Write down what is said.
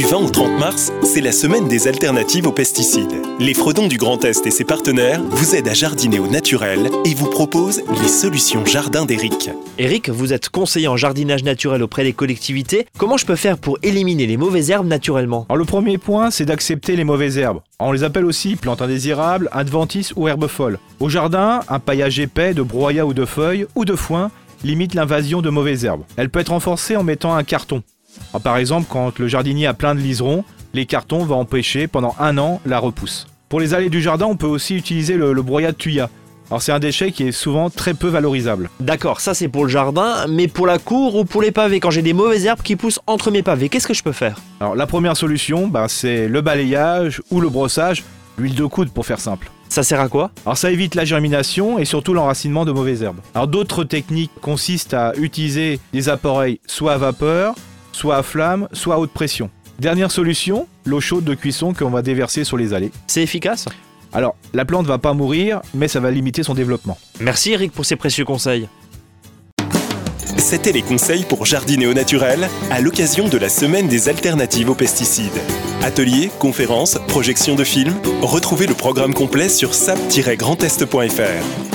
Du 20 au 30 mars, c'est la semaine des alternatives aux pesticides. Les Fredons du Grand Est et ses partenaires vous aident à jardiner au naturel et vous proposent les solutions jardin d'Eric. Eric, vous êtes conseiller en jardinage naturel auprès des collectivités. Comment je peux faire pour éliminer les mauvaises herbes naturellement? Alors le premier point, c'est d'accepter les mauvaises herbes. On les appelle aussi plantes indésirables, adventices ou herbes folles. Au jardin, un paillage épais de broyat ou de feuilles ou de foin limite l'invasion de mauvaises herbes. Elle peut être renforcée en mettant un carton. Alors, par exemple, quand le jardinier a plein de liserons, les cartons vont empêcher pendant un an la repousse. Pour les allées du jardin, on peut aussi utiliser le, le broyat de tuya. Alors c'est un déchet qui est souvent très peu valorisable. D'accord, ça c'est pour le jardin, mais pour la cour ou pour les pavés, quand j'ai des mauvaises herbes qui poussent entre mes pavés, qu'est-ce que je peux faire? Alors la première solution, bah, c'est le balayage ou le brossage, l'huile de coude pour faire simple. Ça sert à quoi? Alors ça évite la germination et surtout l'enracinement de mauvaises herbes. Alors d'autres techniques consistent à utiliser des appareils soit à vapeur, soit à flamme, soit à haute pression. Dernière solution, l'eau chaude de cuisson qu'on va déverser sur les allées. C'est efficace? Alors la plante va pas mourir, mais ça va limiter son développement. Merci Eric pour ces précieux conseils. C'était les conseils pour jardiner au naturel à l'occasion de la semaine des alternatives aux pesticides. Ateliers, conférences, projections de films, retrouvez le programme complet sur sap-grandest.fr.